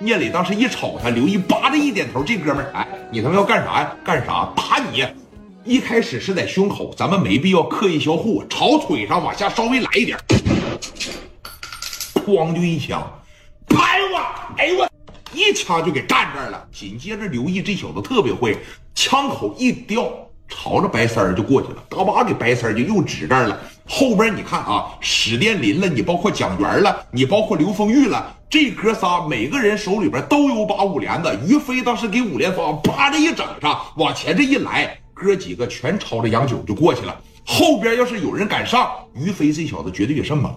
聂磊当时一瞅他，刘毅叭的一点头，这哥们儿，哎，你他妈要干啥呀？干啥？打你！一开始是在胸口，咱们没必要刻意销护，朝腿上往下稍微来一点，哐就一枪，拍我！哎我，一枪就给干这儿了。紧接着刘毅这小子特别会，枪口一掉，朝着白三儿就过去了，嘎巴给白三儿就又指这儿了。后边你看啊，史殿林了，你包括蒋元了，你包括刘丰玉了。这哥仨每个人手里边都有把五连子，于飞当时给五连发，啪的一整上，往前这一来，哥几个全朝着杨九就过去了。后边要是有人敢上，于飞这小子绝对也是猛，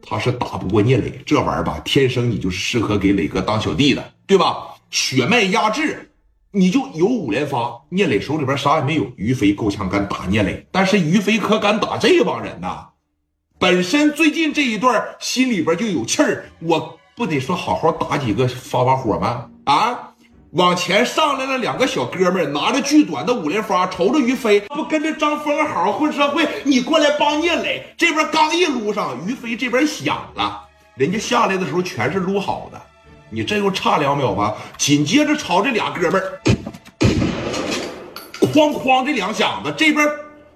他是打不过聂磊这玩意儿吧？天生你就是适合给磊哥当小弟的，对吧？血脉压制，你就有五连发。聂磊手里边啥也没有，于飞够呛敢打聂磊，但是于飞可敢打这帮人呐。本身最近这一段心里边就有气儿，我不得说好好打几个发发火吗？啊，往前上来了两个小哥们，拿着巨短的五连发，瞅着于飞，不跟着张峰好好混社会，你过来帮聂磊。这边刚一撸上，于飞这边响了，人家下来的时候全是撸好的，你这又差两秒吧？紧接着朝这俩哥们儿，哐哐这两响子，这边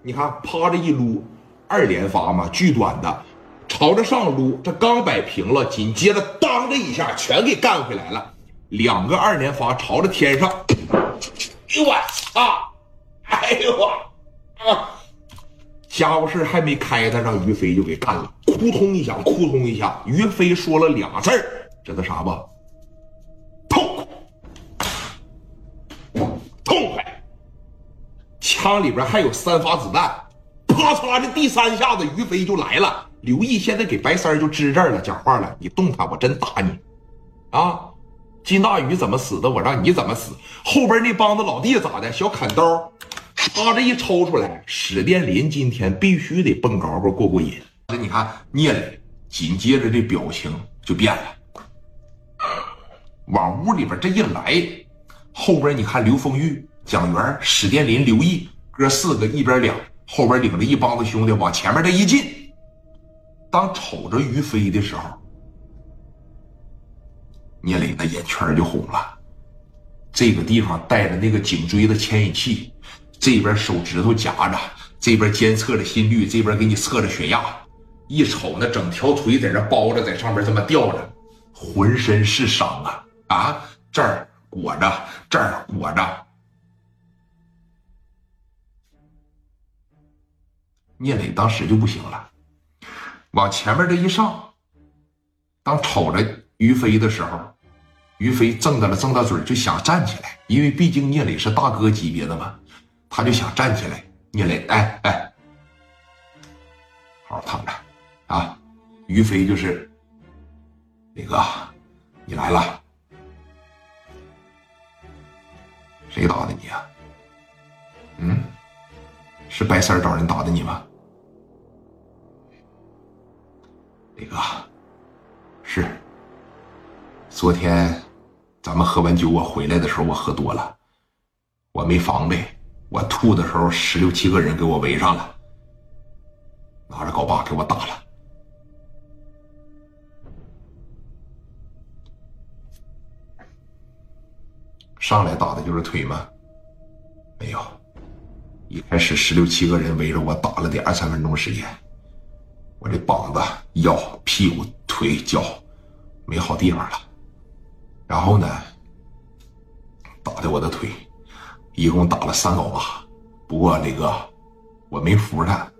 你看趴着一撸。二连发嘛，巨短的，朝着上撸，这刚摆平了，紧接着当这一下全给干回来了，两个二连发朝着天上，哎呦我操！哎呦我啊！家伙事还没开他，让于飞就给干了，扑通一响，扑通一下，于飞说了俩字儿，知道啥不？枪里边还有三发子弹。啪嚓的第三下子，于飞就来了。刘毅现在给白三就支这儿了，讲话了：“你动他，我真打你！”啊，金大宇怎么死的？我让你怎么死？后边那帮子老弟咋的？小砍刀，啪这一抽出来，史殿林今天必须得蹦高高过过瘾。这你看，聂磊紧接着这表情就变了，往屋里边这一来，后边你看刘丰玉、蒋元、史殿林、刘毅哥四个一边两。后边领着一帮子兄弟往前面这一进，当瞅着于飞的时候，聂磊那眼圈就红了。这个地方带着那个颈椎的牵引器，这边手指头夹着，这边监测着心率，这边给你测着血压。一瞅那整条腿在这包着，在上面这么吊着，浑身是伤啊啊！这儿裹着，这儿裹着。聂磊当时就不行了，往前面这一上，当瞅着于飞的时候，于飞瞪大了瞪大嘴，就想站起来，因为毕竟聂磊是大哥级别的嘛，他就想站起来。聂磊，哎哎，好好躺着啊！于飞就是，磊哥，你来了，谁打的你啊？是白三找人打的你吗，李哥？是。昨天咱们喝完酒，我回来的时候我喝多了，我没防备，我吐的时候十六七个人给我围上了，拿着镐把给我打了。上来打的就是腿吗？一开始十六七个人围着我打了得二三分钟时间，我这膀子、腰、屁股、腿、脚没好地方了。然后呢，打的我的腿，一共打了三镐把。不过磊哥，我没服他，